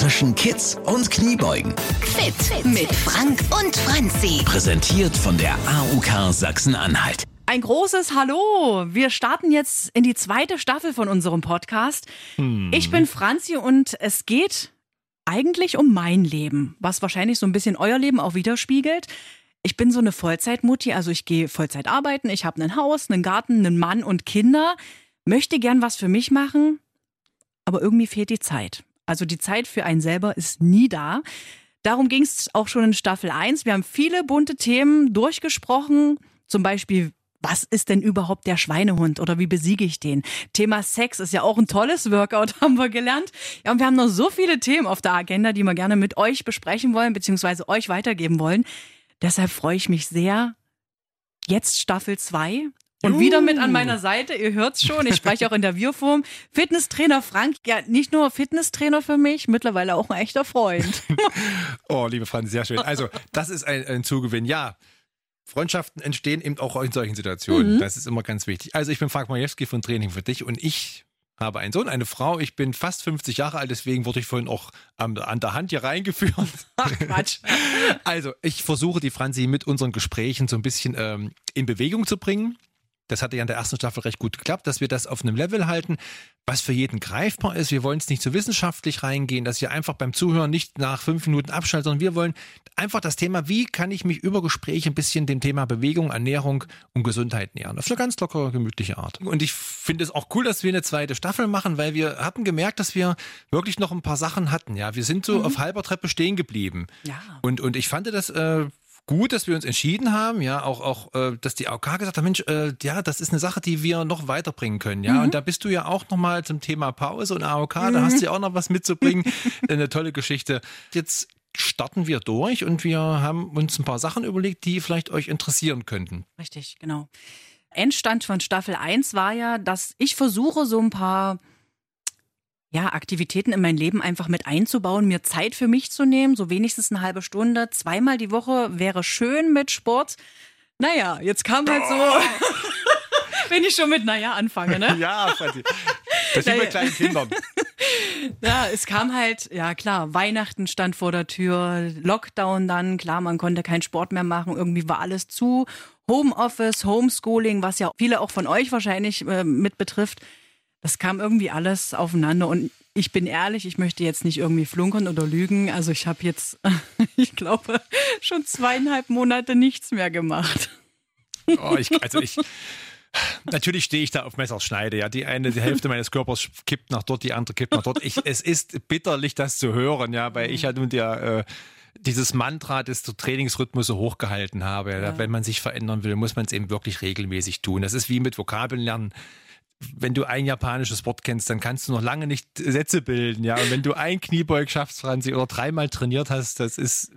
zwischen Kids und Kniebeugen. Fit mit Frank und Franzi. Präsentiert von der AUK Sachsen-Anhalt. Ein großes Hallo! Wir starten jetzt in die zweite Staffel von unserem Podcast. Ich bin Franzi und es geht eigentlich um mein Leben, was wahrscheinlich so ein bisschen euer Leben auch widerspiegelt. Ich bin so eine Vollzeitmutti, also ich gehe Vollzeit arbeiten, ich habe ein Haus, einen Garten, einen Mann und Kinder, möchte gern was für mich machen, aber irgendwie fehlt die Zeit. Also die Zeit für einen selber ist nie da. Darum ging es auch schon in Staffel 1. Wir haben viele bunte Themen durchgesprochen, zum Beispiel was ist denn überhaupt der Schweinehund oder wie besiege ich den? Thema Sex ist ja auch ein tolles Workout, haben wir gelernt. Ja, und wir haben noch so viele Themen auf der Agenda, die wir gerne mit euch besprechen wollen, beziehungsweise euch weitergeben wollen. Deshalb freue ich mich sehr. Jetzt Staffel 2. Und wieder mit an meiner Seite, ihr hört's schon, ich spreche auch in der Wir-Form. Fitnesstrainer Frank, ja, nicht nur Fitnesstrainer für mich, mittlerweile auch ein echter Freund. Oh, liebe Franz, sehr schön. Also, das ist ein, ein Zugewinn. Ja, Freundschaften entstehen eben auch in solchen Situationen. Das ist immer ganz wichtig. Also, ich bin Frank Majewski von Training für dich und ich habe einen Sohn, eine Frau. Ich bin fast 50 Jahre alt, deswegen wurde ich vorhin auch an, an der Hand hier reingeführt. Ach, Quatsch. Also, ich versuche die Franzi mit unseren Gesprächen so ein bisschen ähm, in Bewegung zu bringen. Das hatte ja in der ersten Staffel recht gut geklappt, dass wir das auf einem Level halten, was für jeden greifbar ist. Wir wollen es nicht zu wissenschaftlich reingehen, dass ihr einfach beim Zuhören nicht nach fünf Minuten abschaltet, sondern wir wollen einfach das Thema, wie kann ich mich über Gespräche ein bisschen dem Thema Bewegung, Ernährung und Gesundheit nähern. Auf eine ganz lockere, gemütliche Art. Und ich finde es auch cool, dass wir eine zweite Staffel machen, weil wir hatten gemerkt, dass wir wirklich noch ein paar Sachen hatten. Ja, wir sind so auf halber Treppe stehen geblieben. Ja. Und, und ich fand das äh, gut, dass wir uns entschieden haben, ja, auch, auch äh, dass die AOK gesagt hat, Mensch, äh, ja, das ist eine Sache, die wir noch weiterbringen können, ja. Und da bist du ja auch nochmal zum Thema Pause und AOK, da hast du ja auch noch was mitzubringen. eine tolle Geschichte. Jetzt starten wir durch und wir haben uns ein paar Sachen überlegt, die vielleicht euch interessieren könnten. Richtig, genau. Endstand von Staffel 1 war ja, dass ich versuche, so ein paar ja, Aktivitäten in mein Leben einfach mit einzubauen, mir Zeit für mich zu nehmen, so wenigstens eine halbe Stunde, zweimal die Woche wäre schön mit Sport. Naja, jetzt kam halt so, wenn ich schon mit naja anfange, ne? Ja, Franzi. Das sind ja. kleinen Kindern. Ja, es kam halt, ja klar, Weihnachten stand vor der Tür, Lockdown dann, klar, man konnte keinen Sport mehr machen, irgendwie war alles zu. Homeoffice, Homeschooling, was ja viele auch von euch wahrscheinlich äh, mit betrifft, das kam irgendwie alles aufeinander und ich bin ehrlich, ich möchte jetzt nicht irgendwie flunkern oder lügen. Also ich habe jetzt, ich glaube, schon zweieinhalb Monate nichts mehr gemacht. Oh, ich, also ich. Natürlich stehe ich da auf Messerschneide. Ja, die eine die Hälfte meines Körpers kippt nach dort, die andere kippt nach dort. Ich, es ist bitterlich, das zu hören, ja, weil ich halt nun der äh, dieses Mantra des Trainingsrhythmus so hochgehalten habe. Ja. Wenn man sich verändern will, muss man es eben wirklich regelmäßig tun. Das ist wie mit Vokabeln lernen. Wenn du ein japanisches Wort kennst, dann kannst du noch lange nicht Sätze bilden, ja. Und wenn du ein Kniebeug schaffst, Franzi, oder dreimal trainiert hast, das ist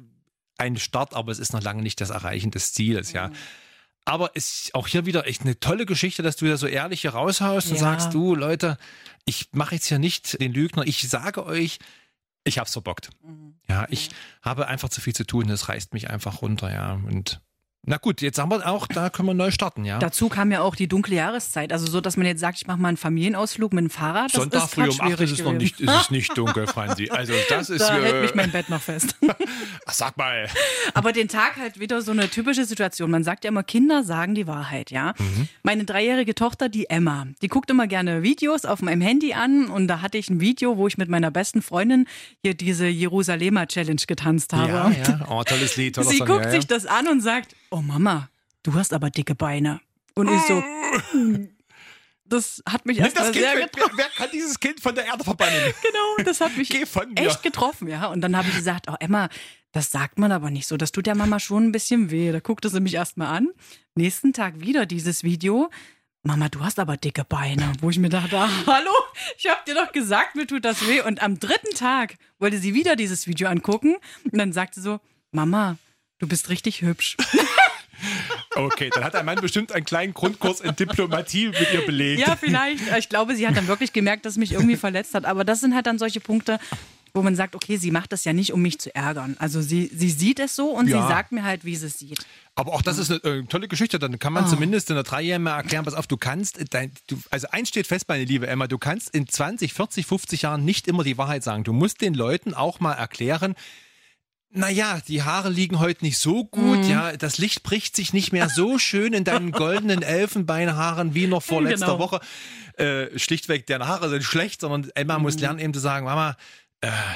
ein Start, aber es ist noch lange nicht das Erreichen des Zieles, ja. Aber es ist auch hier wieder echt eine tolle Geschichte, dass du da so ehrlich hier raushaust und Ja. sagst, du Leute, ich mache jetzt hier nicht den Lügner, ich sage euch, ich hab's verbockt. Ja, ich habe einfach zu viel zu tun, das reißt mich einfach runter, ja. Und na gut, jetzt haben wir auch, da können wir neu starten, ja. Dazu kam ja auch die dunkle Jahreszeit. Also so, dass man jetzt sagt, ich mache mal einen Familienausflug mit dem Fahrrad. Das Sonntag ist früh um 8 ist es noch nicht, ist es nicht dunkel, Franzi. Also das ist, Da hält äh, mich mein Bett noch fest. ach, sag mal. Aber den Tag halt wieder so eine typische Situation. Man sagt ja immer, Kinder sagen die Wahrheit, ja. Meine dreijährige Tochter, die Emma, die guckt immer gerne Videos auf meinem Handy an und da hatte ich ein Video, wo ich mit meiner besten Freundin hier diese Jerusalemer Challenge getanzt habe. Ja, ja. Oh, tolles Lied, toller Sie Song, guckt ja, ja. sich das an und sagt, oh Mama, du hast aber dicke Beine. Und ich so, das hat mich erstmal das kind, sehr wer, getroffen. wer, wer kann dieses Kind von der Erde verbannen? Genau, das hat mich echt getroffen, ja. Und dann habe ich gesagt, oh Emma, das sagt man aber nicht so. Das tut der Mama schon ein bisschen weh. Da guckte sie mich erstmal an. Nächsten Tag wieder dieses Video. Mama, du hast aber dicke Beine. Wo ich mir dachte, hallo, ich habe dir doch gesagt, mir tut das weh. Und am dritten Tag wollte sie wieder dieses Video angucken. Und dann sagte sie so, Mama, du bist richtig hübsch. Okay, dann hat ein Mann bestimmt einen kleinen Grundkurs in Diplomatie mit ihr belegt. Ja, vielleicht. Ich glaube, sie hat dann wirklich gemerkt, dass es mich irgendwie verletzt hat. Aber das sind halt dann solche Punkte, wo man sagt, okay, sie macht das ja nicht, um mich zu ärgern. Also sie, sie sieht es so und Ja. sie sagt mir halt, wie sie es sieht. Aber auch das ist eine äh, tolle Geschichte. Dann kann man zumindest in der Dreijährigen mal erklären, pass auf, du kannst, äh, dein, du, also eins steht fest, meine liebe Emma, du kannst in 20, 40, 50 Jahren nicht immer die Wahrheit sagen. Du musst den Leuten auch mal erklären, naja, die Haare liegen heute nicht so gut, Mhm. ja, das Licht bricht sich nicht mehr so schön in deinen goldenen Elfenbeinhaaren wie noch vor letzter Genau. Woche. Äh, schlichtweg, deine Haare sind schlecht, sondern Emma Mhm. muss lernen eben zu sagen, Mama,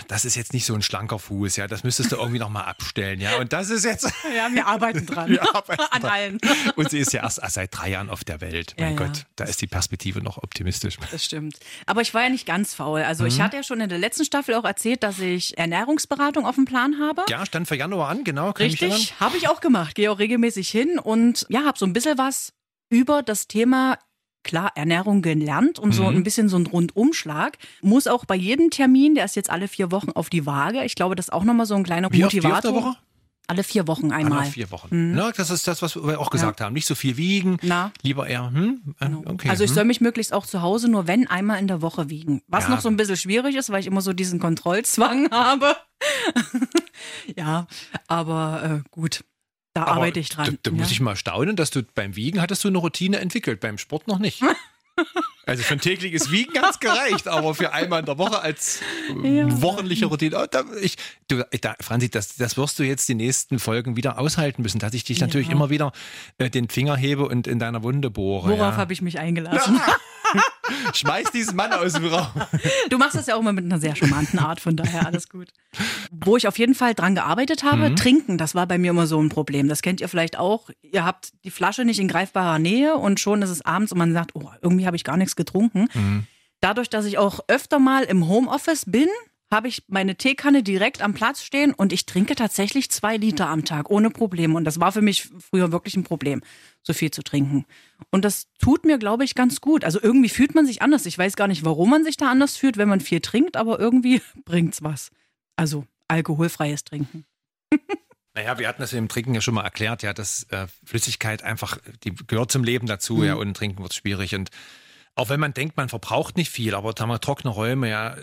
das ist jetzt nicht so ein schlanker Fuß, ja, das müsstest du irgendwie noch mal abstellen, ja, und das ist jetzt... Ja, wir arbeiten dran. Wir arbeiten An dran. allen. Und sie ist ja erst, erst seit drei Jahren auf der Welt. Mein Ja, ja. Gott, da ist die Perspektive noch optimistisch. Das stimmt. Aber ich war ja nicht ganz faul. Also Mhm. ich hatte ja schon in der letzten Staffel auch erzählt, dass ich Ernährungsberatung auf dem Plan habe. Ja, stand für Januar an, genau. Richtig, habe ich auch gemacht. Gehe auch regelmäßig hin und ja, habe so ein bisschen was über das Thema klar Ernährung gelernt und so Mhm. ein bisschen so ein Rundumschlag. Muss auch bei jedem Termin, der ist jetzt alle vier Wochen auf die Waage. Ich glaube, das ist auch nochmal so ein kleiner Wie oft, wie Motivator. oft? Alle vier Wochen einmal. Alle vier Wochen. Ja, das ist das, was wir auch gesagt haben. Nicht so viel wiegen, Na. lieber eher, hm, äh, okay. Also ich hm. soll mich möglichst auch zu Hause nur wenn einmal in der Woche wiegen. Was Ja. noch so ein bisschen schwierig ist, weil ich immer so diesen Kontrollzwang habe. ja, aber äh, gut, da Aber arbeite ich dran. Da, da ja. muss ich mal staunen, dass du beim Wiegen hattest du eine Routine entwickelt, beim Sport noch nicht. Also für ein tägliches Wiegen hat's gereicht, aber für einmal in der Woche als äh, Ja. wochenliche Routine. Oh, da, ich, du, da, Franzi, das, das wirst du jetzt die nächsten Folgen wieder aushalten müssen, dass ich dich natürlich Ja. immer wieder äh, den Finger hebe und in deiner Wunde bohre. Worauf ja. habe ich mich eingelassen? Schmeiß diesen Mann aus dem Raum. Du machst das ja auch immer mit einer sehr charmanten Art, von daher alles gut. Wo ich auf jeden Fall dran gearbeitet habe, trinken, das war bei mir immer so ein Problem. Das kennt ihr vielleicht auch. Ihr habt die Flasche nicht in greifbarer Nähe und schon ist es abends und man sagt, oh, irgendwie habe ich gar nichts getrunken. Dadurch, dass ich auch öfter mal im Homeoffice bin, habe ich meine Teekanne direkt am Platz stehen und ich trinke tatsächlich zwei Liter am Tag ohne Probleme. Und das war für mich früher wirklich ein Problem, so viel zu trinken. Und das tut mir, glaube ich, ganz gut. Also irgendwie fühlt man sich anders. Ich weiß gar nicht, warum man sich da anders fühlt, wenn man viel trinkt, aber irgendwie bringt's was. Also alkoholfreies Trinken. Naja, wir hatten das im Trinken ja schon mal erklärt, ja, dass äh, Flüssigkeit einfach, die gehört zum Leben dazu, ja, und Trinken wird schwierig. Und auch wenn man denkt, man verbraucht nicht viel, aber da haben wir trockene Räume, ja,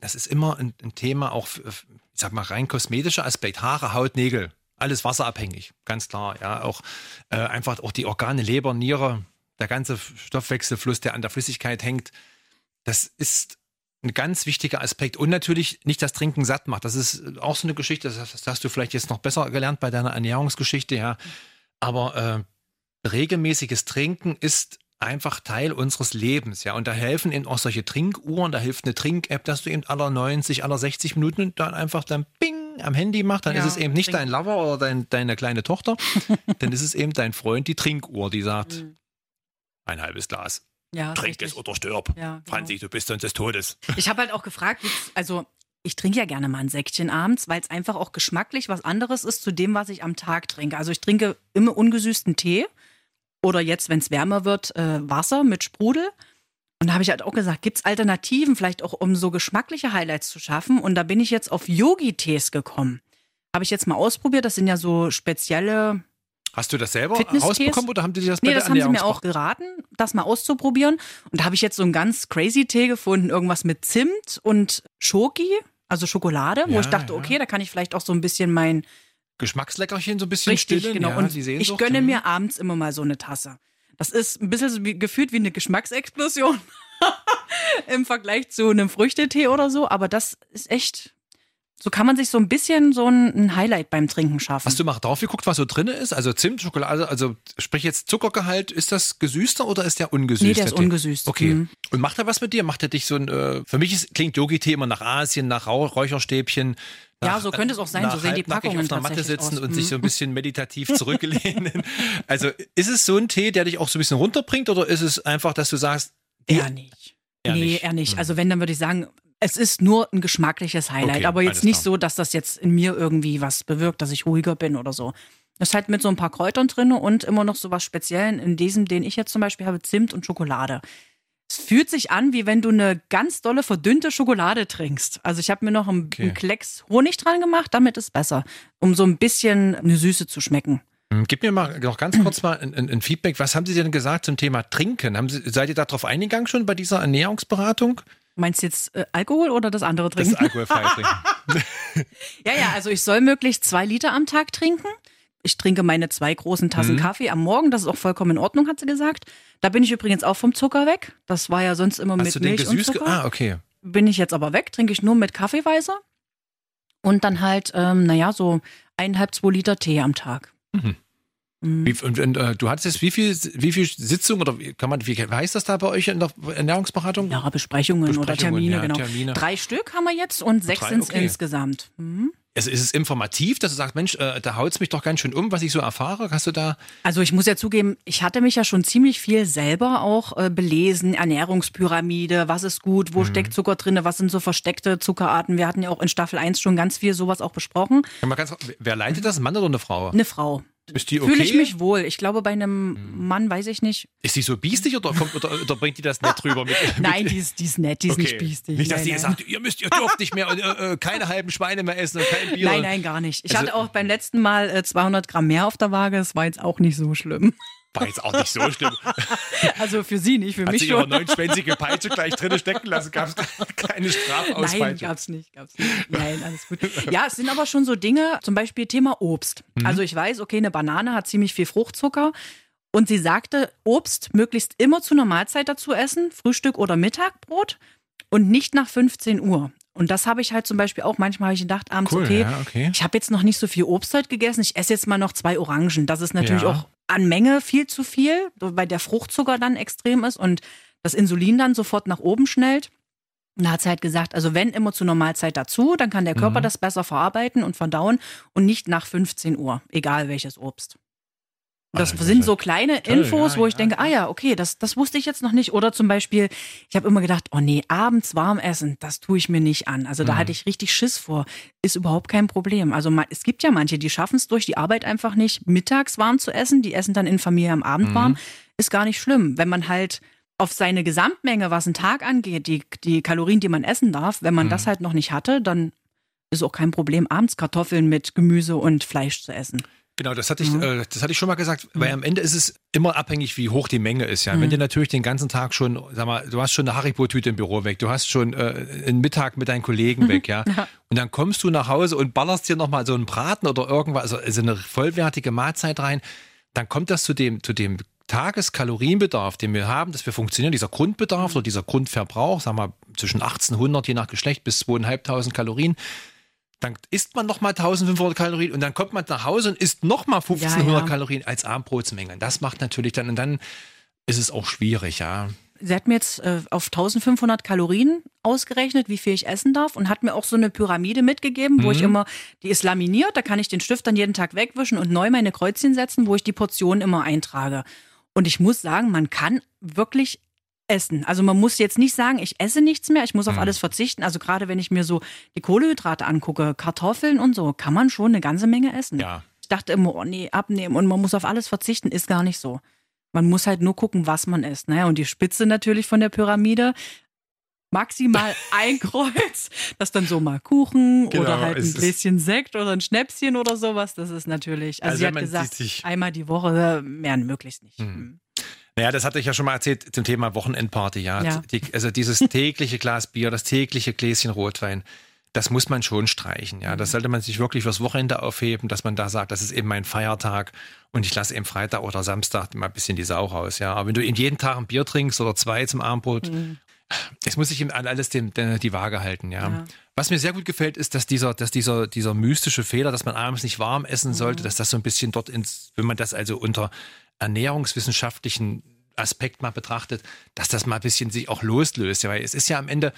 das ist immer ein, ein Thema, auch, für, ich sag mal, rein kosmetischer Aspekt. Haare, Haut, Nägel, alles wasserabhängig, ganz klar, ja. Auch äh, einfach auch die Organe, Leber, Niere, der ganze Stoffwechselfluss, der an der Flüssigkeit hängt, das ist ein ganz wichtiger Aspekt. Und natürlich nicht das Trinken satt macht. Das ist auch so eine Geschichte, das, das hast du vielleicht jetzt noch besser gelernt bei deiner Ernährungsgeschichte, ja. Aber äh, regelmäßiges Trinken ist einfach Teil unseres Lebens, ja. Und da helfen eben auch solche Trinkuhren, da hilft eine Trink-App, dass du eben aller 90, aller 60 Minuten dann einfach dann Bing am Handy machst. Dann Ja, ist es eben nicht dein Lover oder dein, deine kleine Tochter, dann ist es eben dein Freund, die Trinkuhr, die sagt, ein halbes Glas. Ja, Trink es oder stirb. Ja, genau. Franzi, du bist uns des Todes. Ich habe halt auch gefragt, also ich trinke ja gerne mal ein Säckchen abends, weil es einfach auch geschmacklich was anderes ist zu dem, was ich am Tag trinke. Also ich trinke immer ungesüßten Tee oder jetzt, wenn es wärmer wird, äh, Wasser mit Sprudel. Und da habe ich halt auch gesagt, gibt's Alternativen, vielleicht auch um so geschmackliche Highlights zu schaffen. Und da bin ich jetzt auf Yogi-Tees gekommen. Habe ich jetzt mal ausprobiert. Das sind ja so spezielle Hast du das selber rausbekommen oder haben die dir das bei Nee, der das haben sie mir auch geraten, das mal auszuprobieren. Und da habe ich jetzt so einen ganz crazy Tee gefunden, irgendwas mit Zimt und Schoki, also Schokolade, wo Ja, ich dachte, ja. okay, da kann ich vielleicht auch so ein bisschen mein Geschmacksleckerchen so ein bisschen richtig stillen. genau. Ja, und ich gönne mir abends immer mal so eine Tasse. Das ist ein bisschen so wie, gefühlt wie eine Geschmacksexplosion im Vergleich zu einem Früchtetee oder so. Aber das ist echt. So kann man sich so ein bisschen so ein, Highlight beim Trinken schaffen. Hast du mal drauf geguckt, was so drin ist? Also Zimt, Schokolade, also sprich jetzt Zuckergehalt, ist das gesüßter oder ist der ungesüßt? Nee, der ist Tee? ungesüßt. Okay. Mhm. Und macht er was mit dir? Macht er dich so ein, äh, für mich ist, klingt Yogi-Tee immer nach Asien, nach Rauch, Räucherstäbchen. Ja, nach- so könnte es auch sein. So nach sehen die Packungen auf einer Matte sitzen aus. und Mhm. sich so ein bisschen meditativ zurücklehnen. also ist es so ein Tee, der dich auch so ein bisschen runterbringt oder ist es einfach, dass du sagst, Eher nicht. Eher nee, nicht. eher nicht. Hm. Also wenn, dann würde ich sagen, es ist nur ein geschmackliches Highlight, Okay, aber jetzt nicht klar. so, dass das jetzt in mir irgendwie was bewirkt, dass ich ruhiger bin oder so. Das ist halt mit so ein paar Kräutern drin und immer noch so was Speziellen. In diesem, den ich jetzt zum Beispiel habe, Zimt und Schokolade. Es fühlt sich an, wie wenn du eine ganz dolle verdünnte Schokolade trinkst. Also ich habe mir noch einen, Okay. einen Klecks Honig dran gemacht, damit ist besser, um so ein bisschen eine Süße zu schmecken. Hm, Gib mir mal noch ganz kurz mal ein, ein, ein Feedback. Was haben Sie denn gesagt zum Thema Trinken? Haben Sie, seid ihr darauf eingegangen schon bei dieser Ernährungsberatung? Meinst du jetzt äh, Alkohol oder das andere Das trinken? ist alkoholfrei trinken. Ja, ja, also ich soll möglichst zwei Liter am Tag trinken. Ich trinke meine zwei großen Tassen Mhm. Kaffee am Morgen, das ist auch vollkommen in Ordnung, hat sie gesagt. Da bin ich übrigens auch vom Zucker weg. Das war ja sonst immer Hast mit du den Milch und gesüßt? ge- Zucker. Ah, okay. Bin ich jetzt aber weg, trinke ich nur mit Kaffeeweißer. Und dann halt, ähm, naja, so eineinhalb, zwei Liter Tee am Tag. Mhm. Mhm. Wie, und, und äh, du hattest jetzt wie viel, wie viel Sitzungen oder wie, kann man, wie heißt das da bei euch in der Ernährungsberatung? Ja, Besprechungen, oder Besprechungen, Termine, ja, genau. Termine. Drei Stück haben wir jetzt und sechs sind okay. insgesamt. Mhm. Also ist es informativ, dass du sagst, Mensch, äh, da haut's mich doch ganz schön um, was ich so erfahre? Hast du da? Also ich muss ja zugeben, ich hatte mich ja schon ziemlich viel selber auch äh, belesen. Ernährungspyramide, was ist gut, Mhm. wo steckt Zucker drin, was sind so versteckte Zuckerarten. Wir hatten ja auch in Staffel 1 schon ganz viel sowas auch besprochen. Ganz, wer leitet das? Ein Mann oder eine Frau? Eine Frau. Ist die okay? Fühle ich mich wohl. Ich glaube, bei einem Mann weiß ich nicht. Ist die so biestig oder, kommt, oder, oder bringt die das nett rüber? Mit, Nein, mit, die ist, die ist nett, die ist nicht biestig. Nicht, dass nein, die nein. sagt, ihr müsst, ihr dürft nicht mehr, äh, äh, keine halben Schweine mehr essen und kein Bier. Nein, nein, gar nicht. Ich Also- hatte auch beim letzten Mal äh, 200 Gramm mehr auf der Waage. Das war jetzt auch nicht so schlimm. War jetzt auch nicht so schlimm. Also für sie nicht, für Hat mich sich ihre schon. neunschwänzige Peitsche gleich drinnen stecken lassen, gab es keine Nein, Strafauspeitsche. gab's nicht, gab's nicht. Nein, alles gut. Ja, es sind aber schon so Dinge, zum Beispiel Thema Obst. Mhm. Also ich weiß, okay, eine Banane hat ziemlich viel Fruchtzucker. Und sie sagte, Obst möglichst immer zu einer Mahlzeit dazu essen, Frühstück oder Mittagbrot und nicht nach 15 Uhr. Und das habe ich halt zum Beispiel auch. Manchmal habe ich gedacht, abends, Cool, okay, ja, okay. ich habe jetzt noch nicht so viel Obst heute gegessen. Ich esse jetzt mal noch zwei Orangen. Das ist natürlich Ja. auch an Menge viel zu viel, weil der Fruchtzucker dann extrem ist und das Insulin dann sofort nach oben schnellt. Und Da hat sie halt gesagt, also wenn immer zu einer Mahlzeit dazu, dann kann der Körper Mhm. das besser verarbeiten und verdauen und nicht nach 15 Uhr, egal welches Obst. Das Ah, das sind ist so kleine toll, Infos, ja, wo ich ja, denke, ja. ah ja, okay, das, das wusste ich jetzt noch nicht. Oder zum Beispiel, ich habe immer gedacht, oh nee, abends warm essen, das tue ich mir nicht an. Also da Mhm. hatte ich richtig Schiss vor. Ist überhaupt kein Problem. Also ma- es gibt ja manche, die schaffen es durch die Arbeit einfach nicht, mittags warm zu essen. Die essen dann in Familie am Abend Mhm. warm. Ist gar nicht schlimm. Wenn man halt auf seine Gesamtmenge, was einen Tag angeht, die, die Kalorien, die man essen darf, wenn man Mhm. das halt noch nicht hatte, dann ist auch kein Problem, abends Kartoffeln mit Gemüse und Fleisch zu essen. Genau, das hatte ich, Mhm. äh, das hatte ich schon mal gesagt, weil am Ende ist es immer abhängig, wie hoch die Menge ist. Ja, wenn Mhm. du natürlich den ganzen Tag schon, sag mal, du hast schon eine Haribo-Tüte im Büro weg, du hast schon äh, einen Mittag mit deinen Kollegen weg, ja, Ja. und dann kommst du nach Hause und ballerst dir noch mal so einen Braten oder irgendwas, also, also eine vollwertige Mahlzeit rein, dann kommt das zu dem, zu dem Tageskalorienbedarf, den wir haben, dass wir funktionieren, dieser Grundbedarf oder dieser Grundverbrauch, sag mal, zwischen 1800 je nach Geschlecht bis 2500 Kalorien, dann isst man nochmal 1500 Kalorien und dann kommt man nach Hause und isst nochmal 1500 Ja, ja. Kalorien als Abendbrotsmenge. Das macht natürlich dann, und dann ist es auch schwierig, ja. Sie hat mir jetzt äh, auf 1500 Kalorien ausgerechnet, wie viel ich essen darf und hat mir auch so eine Pyramide mitgegeben, wo ich immer, die ist laminiert, da kann ich den Stift dann jeden Tag wegwischen und neu meine Kreuzchen setzen, wo ich die Portionen immer eintrage. Und ich muss sagen, man kann wirklich essen. Also man muss jetzt nicht sagen, ich esse nichts mehr, ich muss auf alles verzichten. Also gerade wenn ich mir so die Kohlehydrate angucke, Kartoffeln und so, kann man schon eine ganze Menge essen. Ja. Ich dachte immer, oh nee, abnehmen und man muss auf alles verzichten, ist gar nicht so. Man muss halt nur gucken, was man isst. Naja, und die Spitze natürlich von der Pyramide, maximal ein Kreuz, das dann so mal Kuchen Genau, oder halt ein Gläschen Sekt oder ein Schnäpschen oder sowas. Das ist natürlich, also, Also sie hat gesagt, sich- einmal die Woche mehr möglichst nicht. Hm. Naja, das hatte ich ja schon mal erzählt zum Thema Wochenendparty, ja. Ja. Die, also dieses tägliche Glas Bier, das tägliche Gläschen Rotwein, das muss man schon streichen, ja. Mhm. Das sollte man sich wirklich fürs Wochenende aufheben, dass man da sagt, das ist eben mein Feiertag und ich lasse eben Freitag oder Samstag mal ein bisschen die Sau raus, ja. Aber wenn du eben jeden Tag ein Bier trinkst oder zwei zum Abendbrot, es muss sich eben an alles den, den, die Waage halten, ja. Ja. Was mir sehr gut gefällt, ist, dass dieser, dass dieser, dieser mystische Fehler, dass man abends nicht warm essen sollte, dass das so ein bisschen dort ins, wenn man das also unter ernährungswissenschaftlichen Aspekt mal betrachtet, dass das mal ein bisschen sich auch loslöst. Ja, weil es ist ja am Ende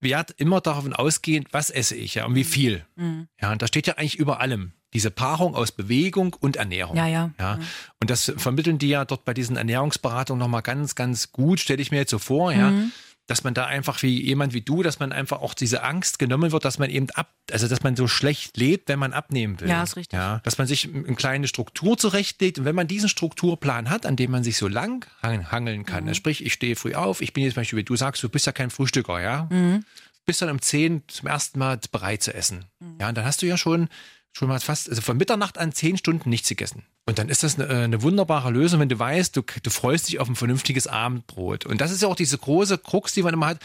Wert immer davon ausgehend, was esse ich ja und wie viel. Mhm. Ja, und da steht ja eigentlich über allem diese Paarung aus Bewegung und Ernährung. Ja, ja. Ja, und das vermitteln die ja dort bei diesen Ernährungsberatungen nochmal ganz, ganz gut, stelle ich mir jetzt so vor, ja, Mhm. Dass man da einfach wie jemand wie du, dass man einfach auch diese Angst genommen wird, dass man eben ab, also dass man so schlecht lebt, wenn man abnehmen will. Ja, ist richtig. Ja, dass man sich eine kleine Struktur zurechtlegt und wenn man diesen Strukturplan hat, an dem man sich so lang hang- hangeln kann, Mhm. sprich, ich stehe früh auf, ich bin jetzt zum Beispiel, wie du sagst, du bist ja kein Frühstücker, ja, Mhm. bist dann um 10 zum ersten Mal bereit zu essen. Mhm. Ja, und dann hast du ja schon, schon mal fast, also von Mitternacht an 10 Stunden nichts gegessen. Und dann ist das eine, äh, eine wunderbare Lösung, wenn du weißt, du, du freust dich auf ein vernünftiges Abendbrot. Und das ist ja auch diese große Krux, die man immer hat.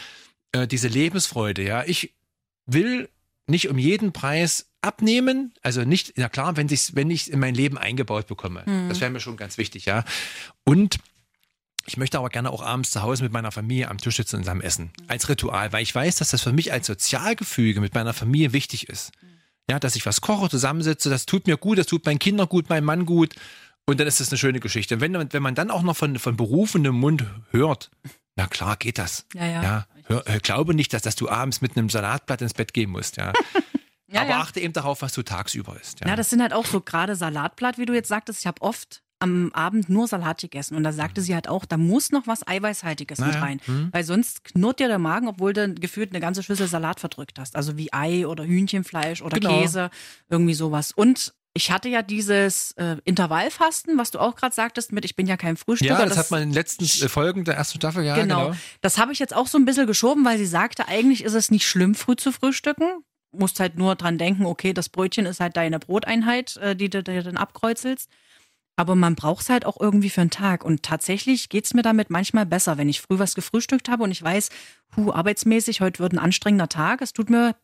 äh, diese Lebensfreude, ja. Ich will nicht um jeden Preis abnehmen, also nicht, na klar, wenn ich wenn ich in mein Leben eingebaut bekomme. Mhm. Das wäre mir schon ganz wichtig, ja. Und ich möchte aber gerne auch abends zu Hause mit meiner Familie am Tisch sitzen und zusammen essen. Als Ritual, weil ich weiß, dass das für mich als Sozialgefüge mit meiner Familie wichtig ist. Ja, dass ich was koche, zusammensitze, das tut mir gut, das tut meinen Kindern gut, meinem Mann gut. Und dann ist das eine schöne Geschichte. Und wenn, wenn man dann auch noch von, von berufenem Mund hört, na klar, geht das. Ja, ja. ja hör, hör, glaube nicht, dass, dass du abends mit einem Salatblatt ins Bett gehen musst, ja. Ja, Aber ja. achte eben darauf, was du tagsüber isst. Ja. Ja, das sind halt auch so gerade Salatblatt, wie du jetzt sagtest. Ich habe oft am Abend nur Salat gegessen und da sagte sie halt auch, da muss noch was Eiweißhaltiges mit Naja, rein, hm. weil sonst knurrt dir der Magen, obwohl du gefühlt eine ganze Schüssel Salat verdrückt hast, also wie Ei oder Hühnchenfleisch oder Genau. Käse, irgendwie sowas. Und ich hatte ja dieses äh, Intervallfasten, was du auch gerade sagtest, mit ich bin ja kein Frühstücker. ja, das, hat man in den letzten äh, Folgen der ersten Staffel, ja, genau. genau. Das habe ich jetzt auch so ein bisschen geschoben, weil sie sagte, eigentlich ist es nicht schlimm, früh zu frühstücken. Musst halt nur dran denken, okay, das Brötchen ist halt deine Broteinheit, äh, die du dir dann abkreuzelst. Aber man braucht es halt auch irgendwie für einen Tag. Und tatsächlich geht's mir damit manchmal besser, wenn ich früh was gefrühstückt habe und ich weiß, hu, arbeitsmäßig, heute wird ein anstrengender Tag. Es tut mir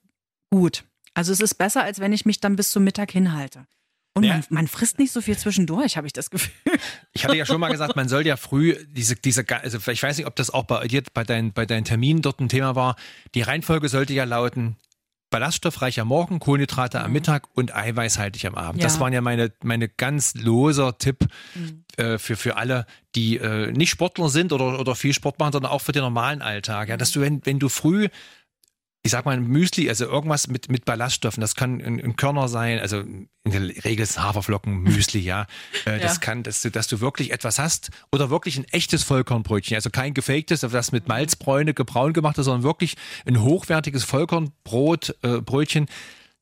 gut. Also es ist besser, als wenn ich mich dann bis zum Mittag hinhalte. Und Ja. man, man frisst nicht so viel zwischendurch, habe ich das Gefühl. Ich hatte ja schon mal gesagt, man soll ja früh diese, diese, also ich weiß nicht, ob das auch bei dir, bei, dein, bei deinen Terminen dort ein Thema war. Die Reihenfolge sollte ja lauten, ballaststoffreicher Morgen, Kohlenhydrate am Mittag und eiweißhaltig am Abend. Mhm. Ja. Das waren ja meine, meine ganz loser Tipp Mhm. äh, für, für alle, die äh, nicht Sportler sind oder, oder viel Sport machen, sondern auch für den normalen Alltag. Ja, dass du, wenn, wenn du früh ich sag mal, ein Müsli, also irgendwas mit, mit Ballaststoffen, das kann ein, ein Körner sein, also in der Regel ist Haferflocken, Müsli, ja. Äh, Das Ja. kann, dass du, dass du wirklich etwas hast oder wirklich ein echtes Vollkornbrötchen, also kein gefaktes, das mit Malzbräune gebraun gemacht ist, sondern wirklich ein hochwertiges Vollkornbrot, äh, Brötchen,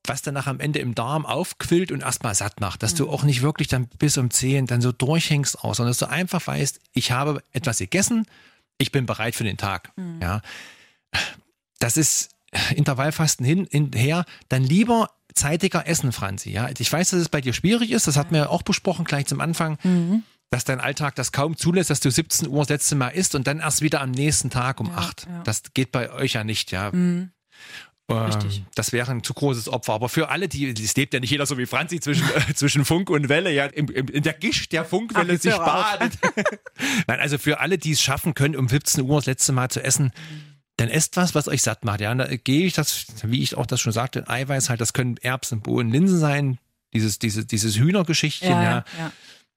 was dann nach am Ende im Darm aufquillt und erstmal satt macht, dass du auch nicht wirklich dann bis um 10 dann so durchhängst aus, sondern dass du einfach weißt, ich habe etwas gegessen, ich bin bereit für den Tag, ja. Das ist Intervallfasten hin, hin, her, dann lieber zeitiger essen, Franzi. Ja, ich weiß, dass es bei dir schwierig ist. Das hatten wir auch besprochen gleich zum Anfang, dass dein Alltag das kaum zulässt, dass du 17 Uhr das letzte Mal isst und dann erst wieder am nächsten Tag um 8. ja. Das geht bei euch ja nicht, ja. Mhm. Richtig. Ähm, Das wäre ein zu großes Opfer. Aber für alle, die, es lebt ja nicht jeder so wie Franzi zwischen, äh, zwischen Funk und Welle, ja, im, im, in der Gischt der Funkwelle Ach, sich badet. Nein, also für alle, die es schaffen können, um 17 Uhr das letzte Mal zu essen, dann esst was, was euch satt macht. Ja, und da gehe ich das, wie ich auch das schon sagte, Eiweiß halt, das können Erbsen, Bohnen, Linsen sein, dieses, diese, dieses Hühnergeschichtchen, ja, ja, ja.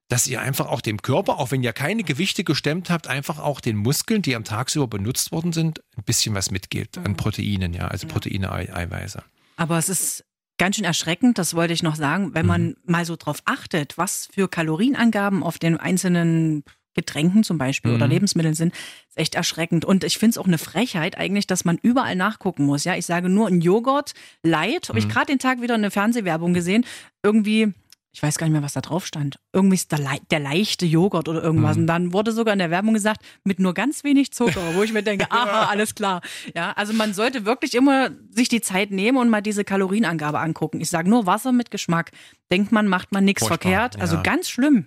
dass ihr einfach auch dem Körper, auch wenn ihr keine Gewichte gestemmt habt, einfach auch den Muskeln, die am Tagsüber benutzt worden sind, ein bisschen was mitgebt Mhm. an Proteinen, ja, also Proteine, Ei- Eiweiße. Aber es ist ganz schön erschreckend, das wollte ich noch sagen, wenn man mal so drauf achtet, was für Kalorienangaben auf den einzelnen Getränken zum Beispiel oder Mhm. Lebensmitteln sind, ist echt erschreckend. Und ich finde es auch eine Frechheit eigentlich, dass man überall nachgucken muss. Ja, ich sage nur ein Joghurt Light, habe ich gerade den Tag wieder eine Fernsehwerbung gesehen, irgendwie. Ich weiß gar nicht mehr, was da drauf stand. Irgendwie ist der, lei- der leichte Joghurt oder irgendwas. Und dann wurde sogar in der Werbung gesagt, mit nur ganz wenig Zucker, wo ich mir denke, aha, alles klar. Ja, also man sollte wirklich immer sich die Zeit nehmen und mal diese Kalorienangabe angucken. Ich sage nur Wasser mit Geschmack. Denkt man, macht man nichts verkehrt. Also ja. ganz schlimm.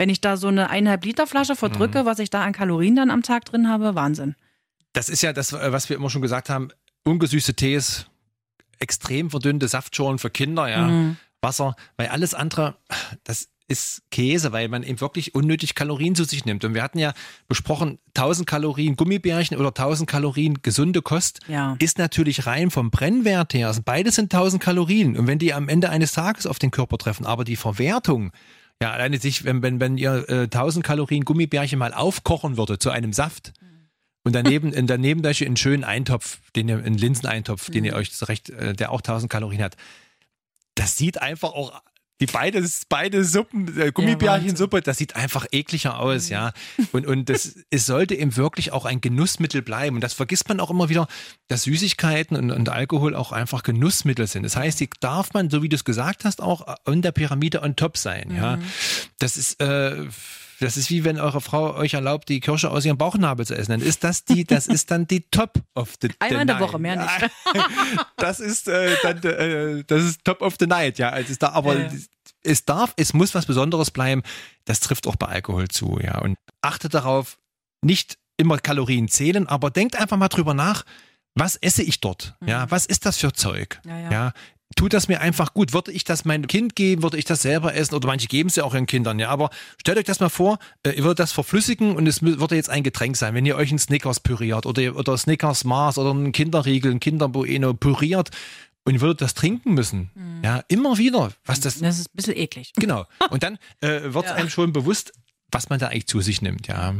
Wenn ich da so eine eineinhalb Liter Flasche verdrücke, was ich da an Kalorien dann am Tag drin habe, Wahnsinn. Das ist ja das, äh, was wir immer schon gesagt haben, ungesüßte Tees, extrem verdünnte Saftschorlen für Kinder, ja, Mhm. Wasser, weil alles andere, das ist Käse, weil man eben wirklich unnötig Kalorien zu sich nimmt. Und wir hatten ja besprochen, 1000 Kalorien Gummibärchen oder 1000 Kalorien gesunde Kost Ja. ist natürlich rein vom Brennwert her. Also beides sind 1000 Kalorien. Und wenn die am Ende eines Tages auf den Körper treffen, aber die Verwertung, ja, alleine sich, wenn, wenn, wenn ihr äh, 1000 Kalorien Gummibärchen mal aufkochen würde zu einem Saft und daneben, in daneben euch einen schönen Eintopf, den ihr, einen Linseneintopf, den ihr euch zurecht, äh, der auch 1000 Kalorien hat, das sieht einfach auch die beide, beide Suppen, äh, Gummibärchensuppe, das sieht einfach ekliger aus, ja. Und, und das, es sollte eben wirklich auch ein Genussmittel bleiben. Und das vergisst man auch immer wieder, dass Süßigkeiten und, und Alkohol auch einfach Genussmittel sind. Das heißt, die darf man, so wie du es gesagt hast, auch in der Pyramide on top sein, ja. Das ist, äh, das ist wie wenn eure Frau euch erlaubt, die Kirsche aus ihrem Bauchnabel zu essen. Dann ist das die, das ist dann die Top of the Einmal the in der night. Woche, mehr nicht. Das ist äh, dann äh, das ist Top of the Night, ja. Also da, aber Ja, ja. es darf, es muss was Besonderes bleiben. Das trifft auch bei Alkohol zu, ja. Und achtet darauf, nicht immer Kalorien zählen, aber denkt einfach mal drüber nach, was esse ich dort? Ja, was ist das für Zeug? Ja, ja. ja tut das mir einfach gut? Würde ich das meinem Kind geben? Würde ich das selber essen? Oder manche geben es ja auch ihren Kindern, ja. Aber stellt euch das mal vor, äh, ihr würdet das verflüssigen und es würde jetzt ein Getränk sein, wenn ihr euch einen Snickers püriert oder, oder Snickers Mars oder einen Kinderriegel, einen Kinderbueno püriert und ihr würdet das trinken müssen. Ja, immer wieder. Was das, Das ist ein bisschen eklig. genau. Und dann äh, wird Ja. einem schon bewusst, was man da eigentlich zu sich nimmt, ja.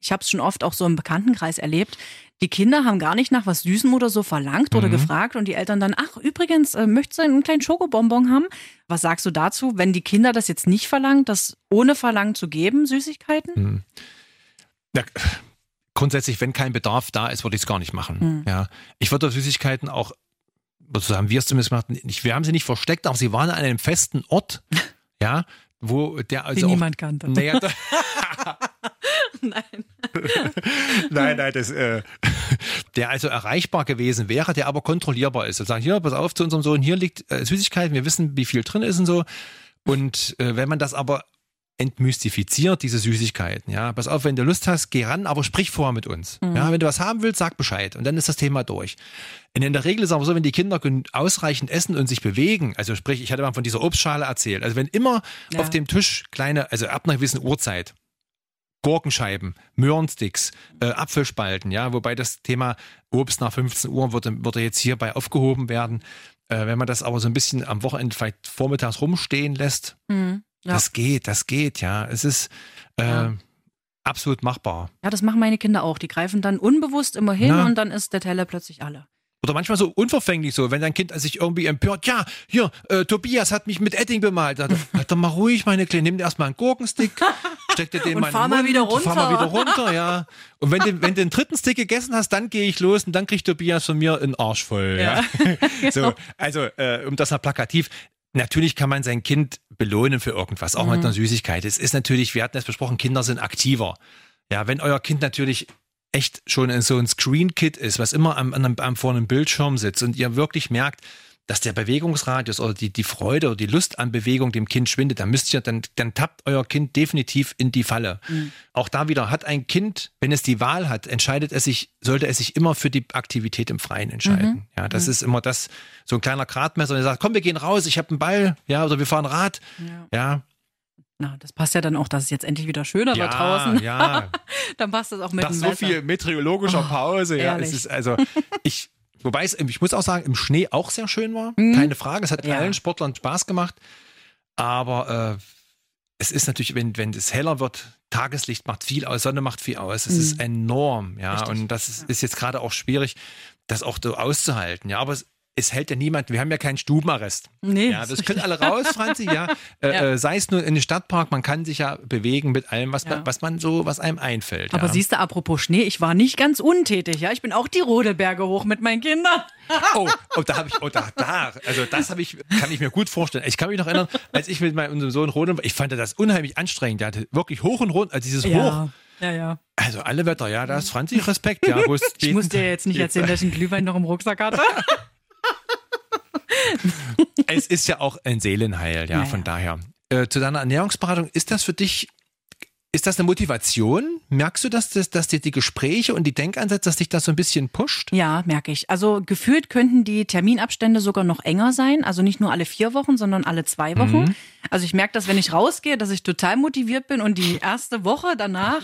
Ich habe es schon oft auch so im Bekanntenkreis erlebt. Die Kinder haben gar nicht nach was Süßem oder so verlangt oder gefragt und die Eltern dann, ach übrigens, äh, möchtest du einen kleinen Schokobonbon haben? Was sagst du dazu, wenn die Kinder das jetzt nicht verlangen, das ohne Verlangen zu geben, Süßigkeiten? Ja, grundsätzlich, wenn kein Bedarf da ist, würde ich es gar nicht machen. Ja, ich würde Süßigkeiten auch, so haben wir es zumindest gemacht, nicht, wir haben sie nicht versteckt, aber sie waren an einem festen Ort, ja, wo der also Den auch, niemand kannte. Naja, da, Nein. nein, nein, das, äh, der also erreichbar gewesen wäre, der aber kontrollierbar ist. Und sagen, hier, pass auf zu unserem Sohn, hier liegt äh, Süßigkeiten, wir wissen, wie viel drin ist und so. Und äh, wenn man das aber entmystifiziert, diese Süßigkeiten, ja, pass auf, wenn du Lust hast, geh ran, aber sprich vorher mit uns. Ja, wenn du was haben willst, sag Bescheid und dann ist das Thema durch. Und in der Regel ist aber so, wenn die Kinder ausreichend essen und sich bewegen, also sprich, ich hatte mal von dieser Obstschale erzählt, also wenn immer Ja. auf dem Tisch kleine, also ab einer gewissen Uhrzeit, Gurkenscheiben, Möhrensticks, äh, Apfelspalten, ja, wobei das Thema Obst nach 15 Uhr würde, würde jetzt hierbei aufgehoben werden. Äh, wenn man das aber so ein bisschen am Wochenende vielleicht vormittags rumstehen lässt, Mhm. Ja. das geht, das geht, ja. Es ist äh, Ja. absolut machbar. ja, das machen meine Kinder auch. Die greifen dann unbewusst immer hin Na. und dann ist der Teller plötzlich alle. Oder manchmal so unverfänglich so, wenn dein Kind sich irgendwie empört, ja, hier, äh, Tobias hat mich mit Edding bemalt. Dann, halt doch mal ruhig, meine Kleine, nimm dir erstmal einen Gurkenstick, steck dir den Und mal in fahr den mal Mund, wieder runter. Fahr mal wieder runter, ja. Und wenn du, wenn du den dritten Stick gegessen hast, dann gehe ich los und dann kriegt Tobias von mir einen Arsch voll. Ja. so, also, äh, um das mal plakativ. Natürlich kann man sein Kind belohnen für irgendwas, auch mit einer Süßigkeit. Es ist natürlich, wir hatten es besprochen, Kinder sind aktiver. Ja, wenn euer Kind natürlich echt schon in so ein Screen-Kit ist, was immer am, am, am vor einem Bildschirm sitzt und ihr wirklich merkt, dass der Bewegungsradius oder die, die Freude oder die Lust an Bewegung dem Kind schwindet, dann müsst ihr, dann, dann tappt euer Kind definitiv in die Falle. Auch da wieder hat ein Kind, wenn es die Wahl hat, entscheidet es sich, sollte es sich immer für die Aktivität im Freien entscheiden. Ja, das ist immer das, so ein kleiner Gradmesser, der sagt, komm, wir gehen raus, ich habe einen Ball, ja, oder wir fahren Rad. Ja, Na, das passt ja dann auch, dass es jetzt endlich wieder schöner ja, wird draußen. ja. dann passt das auch mit Nach dem so viel meteorologischer Pause, ja, ehrlich. es ist also ich wobei es ich muss auch sagen, im Schnee auch sehr schön war, keine Frage, es hat Ja. allen Sportlern Spaß gemacht, aber äh, es ist natürlich, wenn wenn es heller wird, Tageslicht macht viel aus, Sonne macht viel aus, es ist enorm, ja, Richtig, und das ist, ist jetzt gerade auch schwierig, das auch so auszuhalten, ja, aber es es hält ja niemand, wir haben ja keinen Stubenarrest. Nee, Ja, das können alle raus, Franzi, ja. Äh, Ja. Äh, sei es nur in den Stadtpark, man kann sich ja bewegen mit allem, was, Ja. was man so, was einem einfällt. Aber ja. siehst du, apropos Schnee, ich war nicht ganz untätig, ja. Ich bin auch die Rodelberge hoch mit meinen Kindern. Oh, oh, da habe ich, oh, da, da, also das habe ich, kann ich mir gut vorstellen. Ich kann mich noch erinnern, als ich mit meinem unserem Sohn rodeln war, ich fand das unheimlich anstrengend. Der hatte wirklich hoch und runter, also dieses Hoch. ja, ja. Also alle Wetter, ja, da ist Franzi Respekt, ja. Ich muss dir jetzt nicht erzählen, dass ich einen Glühwein noch im Rucksack hatte. Es ist ja auch ein Seelenheil, ja, Ja, von daher. Äh, zu deiner Ernährungsberatung, ist das für dich, ist das eine Motivation? Merkst du, dass, das, dass dir die Gespräche und die Denkansätze, dass dich das so ein bisschen pusht? Ja, merke ich. Also gefühlt könnten die Terminabstände sogar noch enger sein. Also nicht nur alle vier Wochen, sondern alle zwei Wochen. Mhm. Also ich merke, dass wenn ich rausgehe, dass ich total motiviert bin und die erste Woche danach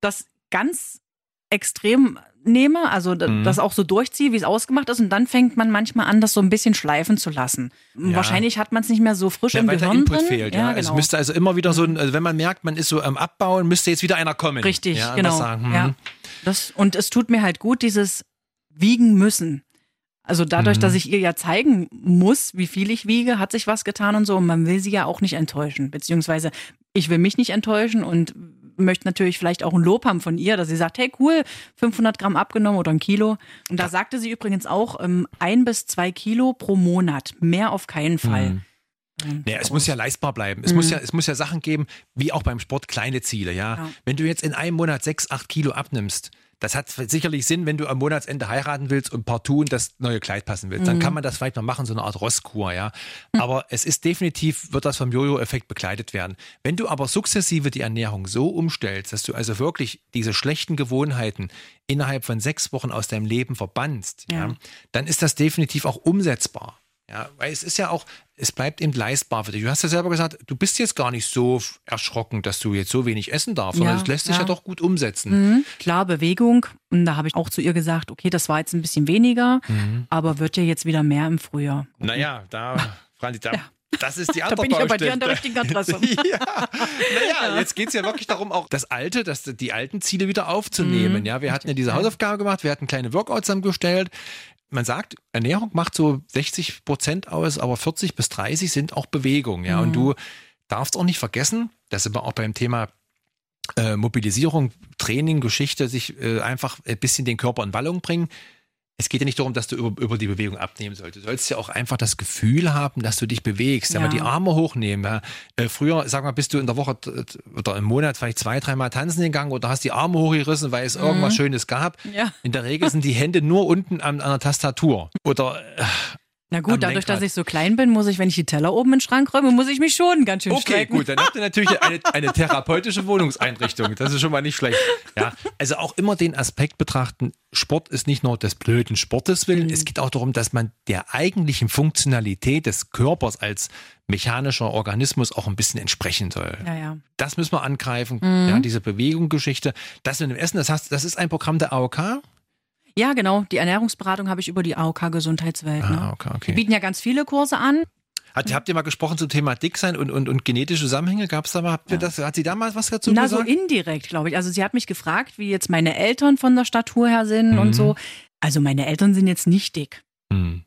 das ganz extrem nehme, also Mhm. das auch so durchziehe, wie es ausgemacht ist. Und dann fängt man manchmal an, das so ein bisschen schleifen zu lassen. Wahrscheinlich hat man es nicht mehr so frisch Ja, im weil der Gehirn Input drin. fehlt, ja. Es genau. müsste also immer wieder so ein, also wenn man merkt, man ist so am Abbauen, müsste jetzt wieder einer kommen. Richtig, ja, genau. Sagen. Ja. Mhm. Das, und es tut mir halt gut, dieses Wiegen müssen. Also dadurch, Mhm. dass ich ihr ja zeigen muss, wie viel ich wiege, hat sich was getan und so. Und man will sie ja auch nicht enttäuschen. Beziehungsweise ich will mich nicht enttäuschen und möchte natürlich vielleicht auch ein Lob haben von ihr, dass sie sagt, hey cool, 500 Gramm abgenommen oder ein Kilo. Und da sagte sie übrigens auch, ähm, ein bis zwei Kilo pro Monat. Mehr auf keinen Fall. Mhm. Ähm, Ja, es muss ja leistbar bleiben. Es muss ja, es muss ja Sachen geben, wie auch beim Sport kleine Ziele, ja. Ja. Wenn du jetzt in einem Monat sechs, acht Kilo abnimmst, das hat sicherlich Sinn, wenn du am Monatsende heiraten willst und partout in das neue Kleid passen willst. Dann kann man das vielleicht noch machen, so eine Art Rosskur, ja. Aber es ist definitiv, wird das vom Jojo-Effekt begleitet werden. Wenn du aber sukzessive die Ernährung so umstellst, dass du also wirklich diese schlechten Gewohnheiten innerhalb von sechs Wochen aus deinem Leben verbannst, ja. Ja. dann ist das definitiv auch umsetzbar. Ja, weil es ist ja auch, es bleibt eben leistbar für dich. Du hast ja selber gesagt, du bist jetzt gar nicht so erschrocken, dass du jetzt so wenig essen darfst, sondern Ja, es lässt sich ja. ja. doch gut umsetzen. Mhm. Klar, Bewegung. Und da habe ich auch zu ihr gesagt, okay, das war jetzt ein bisschen weniger, Mhm. aber wird ja jetzt wieder mehr im Frühjahr. Naja, da, Franzi, da, das ist die Da andere bin ich ja bei dir an der richtigen Adresse. ja, naja, jetzt geht es ja wirklich darum, auch das Alte, das, die alten Ziele wieder aufzunehmen. Mhm. Ja, wir hatten ja diese Hausaufgabe gemacht, wir hatten kleine Workouts zusammengestellt. Man sagt, Ernährung macht so 60 Prozent aus, aber 40 bis 30 sind auch Bewegung. Ja, Mhm. und du darfst auch nicht vergessen, dass sind wir auch beim Thema äh, Mobilisierung, Training, Geschichte, sich äh, einfach ein bisschen den Körper in Wallung bringen. Es geht ja nicht darum, dass du über, über die Bewegung abnehmen sollst. Du sollst ja auch einfach das Gefühl haben, dass du dich bewegst. Ja. Mal die Arme hochnehmen. Ja. Äh, früher, sag mal, bist du in der Woche oder im Monat vielleicht zwei, dreimal tanzen gegangen oder hast die Arme hochgerissen, weil es irgendwas Schönes gab. Ja. In der Regel sind die Hände nur unten an, an der Tastatur. Oder äh, Na gut, dadurch, Lenkrad. dass ich so klein bin, muss ich, wenn ich die Teller oben in den Schrank räume, muss ich mich schon ganz schön Okay, strecken. gut, dann habt ihr natürlich eine, eine therapeutische Wohnungseinrichtung. Das ist schon mal nicht schlecht. Ja, also auch immer den Aspekt betrachten, Sport ist nicht nur des blöden Sportes willen, es geht auch darum, dass man der eigentlichen Funktionalität des Körpers als mechanischer Organismus auch ein bisschen entsprechen soll. Ja, ja. Das müssen wir angreifen, ja, diese Bewegungsgeschichte. Das mit dem Essen, das, heißt, das ist ein Programm der AOK? Ja, genau. Die Ernährungsberatung habe ich über die AOK Gesundheitswelt. Ne? Ah, okay, Die okay. bieten ja ganz viele Kurse an. Hat, habt ihr mal gesprochen zum Thema Dicksein und, und, und genetische Zusammenhänge? Gab's da mal, habt ihr das, hat sie damals was dazu Na, so gesagt? indirekt, glaube ich. Also sie hat mich gefragt, wie jetzt meine Eltern von der Statur her sind Mhm. und so. Also meine Eltern sind jetzt nicht dick. Hm.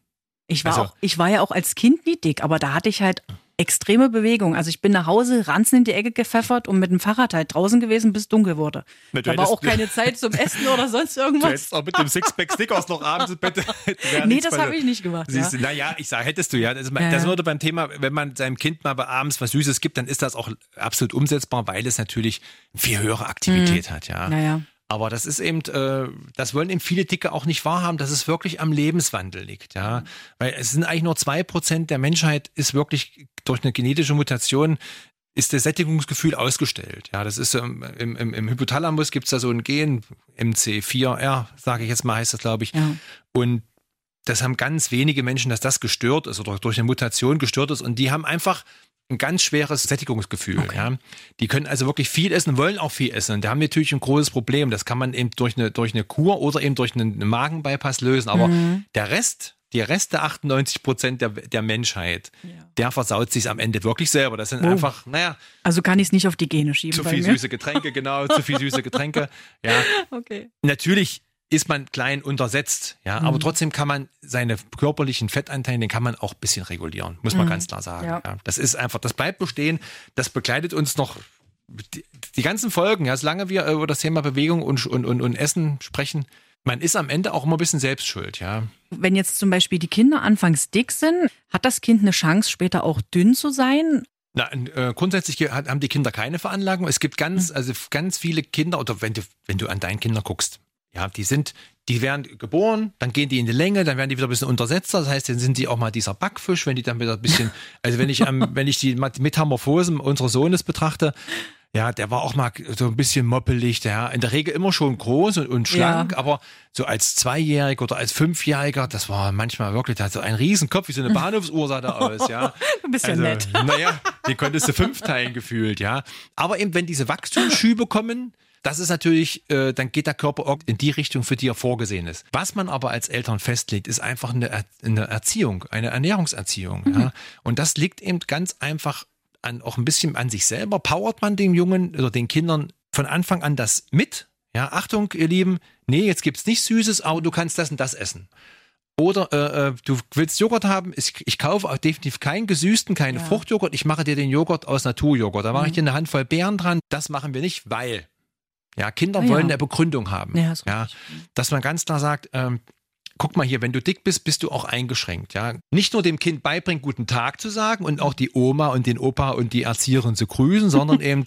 Ich war, Also- auch, ich war ja auch als Kind nie dick, aber da hatte ich halt extreme Bewegung. Also ich bin nach Hause, Ranzen in die Ecke gepfeffert und mit dem Fahrrad halt draußen gewesen, bis es dunkel wurde. Du Da war auch keine Zeit zum Essen oder sonst Du irgendwas. hättest auch mit dem Sixpack Stickers noch abends im Bett. Nee, das habe ich nicht gemacht. Siehst Ja. du, naja, ich sage, hättest du ja. Das, Ja, das ja. würde beim Thema, wenn man seinem Kind mal abends was Süßes gibt, dann ist das auch absolut umsetzbar, weil es natürlich viel höhere Aktivität hat, ja. Naja. Aber das ist eben, äh, das wollen eben viele Dicke auch nicht wahrhaben, dass es wirklich am Lebenswandel liegt, ja. Weil es sind eigentlich nur zwei Prozent der Menschheit ist wirklich durch eine genetische Mutation ist das Sättigungsgefühl ausgestellt. Ja, das ist ähm, im, im, im Hypothalamus gibt es da so ein Gen, MC4R, sage ich jetzt mal, heißt das, glaube ich. Ja. Und das haben ganz wenige Menschen, dass das gestört ist oder durch eine Mutation gestört ist. Und die haben einfach ein ganz schweres Sättigungsgefühl. Ja. Die können also wirklich viel essen, wollen auch viel essen. Und da haben natürlich ein großes Problem. Das kann man eben durch eine, durch eine Kur oder eben durch einen Magenbypass lösen. Aber der Rest, die Rest der 98 Prozent der, der Menschheit, der versaut sich am Ende wirklich selber. Das sind einfach, naja, Also kann ich es nicht auf die Gene schieben. zu viel süße Getränke, genau, zu viel süße Getränke. Ja, Okay. natürlich ist man klein untersetzt, ja, Mhm. aber trotzdem kann man seine körperlichen Fettanteile, den kann man auch ein bisschen regulieren, muss man ganz klar sagen. Ja. Ja. das ist einfach, das bleibt bestehen, das begleitet uns noch die, die ganzen Folgen, ja, solange wir äh, über das Thema Bewegung und, und, und, und Essen sprechen. Man ist am Ende auch immer ein bisschen selbst schuld, ja. Wenn jetzt zum Beispiel die Kinder anfangs dick sind, hat das Kind eine Chance, später auch dünn zu sein? Na, äh, grundsätzlich haben die Kinder keine Veranlagung. Es gibt ganz, also ganz viele Kinder, oder wenn du, wenn du an deine Kinder guckst, ja, die sind, die werden geboren, dann gehen die in die Länge, dann werden die wieder ein bisschen untersetzter. Das heißt, dann sind die auch mal dieser Backfisch, wenn die dann wieder ein bisschen, also wenn ich, ähm, wenn ich die Metamorphosen unseres Sohnes betrachte, ja, der war auch mal so ein bisschen moppelig, der in der Regel immer schon groß und, und schlank, Ja. aber so als Zweijähriger oder als Fünfjähriger, das war manchmal wirklich, der hat so einen Riesenkopf, wie so eine Bahnhofsuhr sah der aus, ja. Bist ja Also, nett. Naja, die konntest du fünf teilen gefühlt, ja. Aber eben, wenn diese Wachstumsschübe kommen, das ist natürlich, äh, dann geht der Körper auch in die Richtung, für die er vorgesehen ist. Was man aber als Eltern festlegt, ist einfach eine, Er- eine Erziehung, eine Ernährungserziehung. Ja? Und das liegt eben ganz einfach an, auch ein bisschen an sich selber. Powert man den Jungen oder den Kindern von Anfang an das mit? Ja, Achtung, ihr Lieben, nee, jetzt gibt's nicht Süßes, aber du kannst das und das essen. Oder äh, äh, du willst Joghurt haben, ich, ich kaufe auch definitiv keinen gesüßten, keinen Ja. Fruchtjoghurt, ich mache dir den Joghurt aus Naturjoghurt. Da mache ich dir eine Handvoll Beeren dran. Das machen wir nicht, weil. Ja, Kinder Ah, ja. wollen eine Begründung haben. Ja, ist ja, dass man ganz klar sagt, ähm, guck mal hier, wenn du dick bist, bist du auch eingeschränkt. Ja, nicht nur dem Kind beibringen, guten Tag zu sagen und auch die Oma und den Opa und die Erzieherin zu grüßen, sondern eben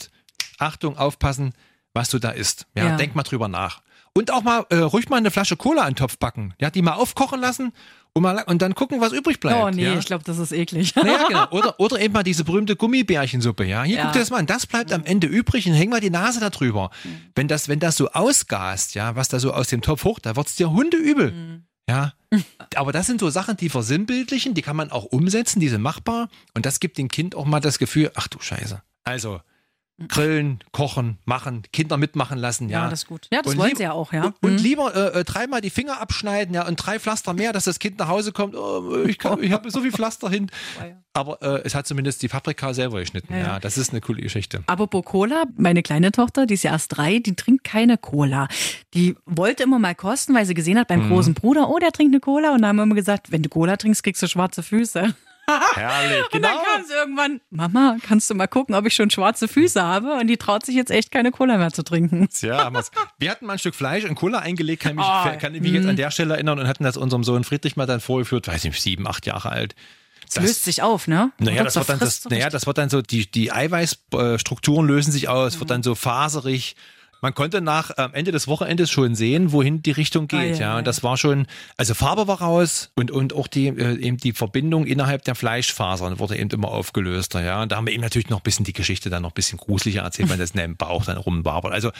Achtung, aufpassen, was du da isst. Ja, Ja. denk mal drüber nach. Und auch mal äh, ruhig mal eine Flasche Cola in den Topf backen. Ja, die mal aufkochen lassen und, mal, und dann gucken, was übrig bleibt. Oh nee, ja. ich glaube, das ist eklig. Naja, genau. Oder, oder eben mal diese berühmte Gummibärchensuppe, ja. Hier, Ja. guck dir das mal an. Das bleibt am Ende übrig und häng mal die Nase da drüber. Wenn das, wenn das so ausgast, ja, was da so aus dem Topf hoch, da wird's dir hundeübel. Ja. Aber das sind so Sachen, die versinnbildlichen, die kann man auch umsetzen, die sind machbar. Und das gibt dem Kind auch mal das Gefühl, ach du Scheiße. Also, grillen, kochen, machen, Kinder mitmachen lassen, ja. Ja, das ist gut. Ja, das Und wollen sie ja auch, ja. Und, und Mhm. lieber äh, äh, dreimal die Finger abschneiden, ja, und drei Pflaster mehr, dass das Kind nach Hause kommt. Oh, ich kann- ich habe so viel Pflaster hin. Aber äh, es hat zumindest die Paprika selber geschnitten. Ja, Ja, ja. das ist eine coole Geschichte. Apropos Cola, meine kleine Tochter, die ist ja erst drei, die trinkt keine Cola. Die wollte immer mal kosten, weil sie gesehen hat Mhm. beim großen Bruder, oh, der trinkt eine Cola. Und dann haben wir immer gesagt, wenn du Cola trinkst, kriegst du schwarze Füße. Herrlich, Und dann kam sie irgendwann, Mama, kannst du mal gucken, ob ich schon schwarze Füße habe? Und die traut sich jetzt echt keine Cola mehr zu trinken. Ja, haben wir's. Wir hatten mal ein Stück Fleisch in Cola eingelegt, kann mich, Oh, kann mich jetzt an der Stelle erinnern und hatten das unserem Sohn Friedrich mal dann vorgeführt, weiß nicht, sieben, acht Jahre alt. Das löst sich auf, ne? Naja, das wird dann, das, so naja, das wird dann so, die, die Eiweißstrukturen lösen sich aus, wird dann so faserig. Man konnte nach am Ende des Wochenendes schon sehen, wohin die Richtung geht. Ah, ja, ja, und das war schon, also Farbe war raus und, und auch die, äh, eben die Verbindung innerhalb der Fleischfasern wurde eben immer aufgelöster. Ja, und da haben wir eben natürlich noch ein bisschen die Geschichte dann noch ein bisschen gruseliger erzählt, weil das in dem Bauch dann rumwabert. Also,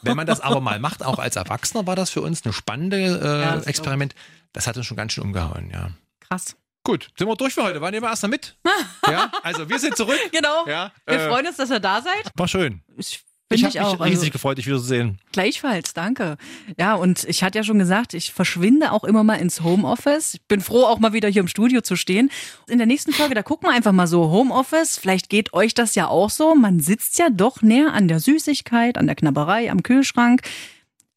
wenn man das aber mal macht, auch als Erwachsener, war das für uns eine spannende äh, Ja, das Experiment. Das hat uns schon ganz schön umgehauen, ja. Krass. Gut, sind wir durch für heute. Wann nehmen wir erst mal mit? ja, also wir sind zurück. Genau. Ja, Wir äh, freuen uns, dass ihr da seid. War schön. Ich Ich Finde habe ich, mich auch. riesig Also, gefreut, dich wiederzusehen. gleichfalls, danke. Ja, und ich hatte ja schon gesagt, ich verschwinde auch immer mal ins Homeoffice. Ich bin froh, auch mal wieder hier im Studio zu stehen. In der nächsten Folge, da gucken wir einfach mal so Homeoffice. Vielleicht geht euch das ja auch so. Man sitzt ja doch näher an der Süßigkeit, an der Knabberei, am Kühlschrank.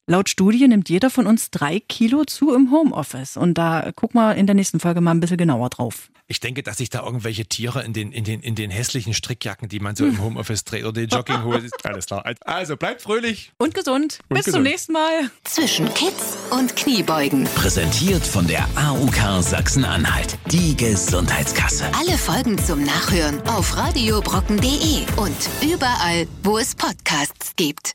Laut Studie nimmt jeder von uns drei Kilo zu im Homeoffice. Und da gucken wir in der nächsten Folge mal ein bisschen genauer drauf. Ich denke, dass sich da irgendwelche Tiere in den, in den, in den hässlichen Strickjacken, die man so im Homeoffice trägt, oder den Jogginghosen. Alles klar. Also bleibt fröhlich. Und gesund. Und Bis zum gesund. nächsten Mal. Zwischen Kids und Kniebeugen. Präsentiert von der AUK Sachsen-Anhalt. Die Gesundheitskasse. Alle Folgen zum Nachhören auf radiobrocken.de und überall, wo es Podcasts gibt.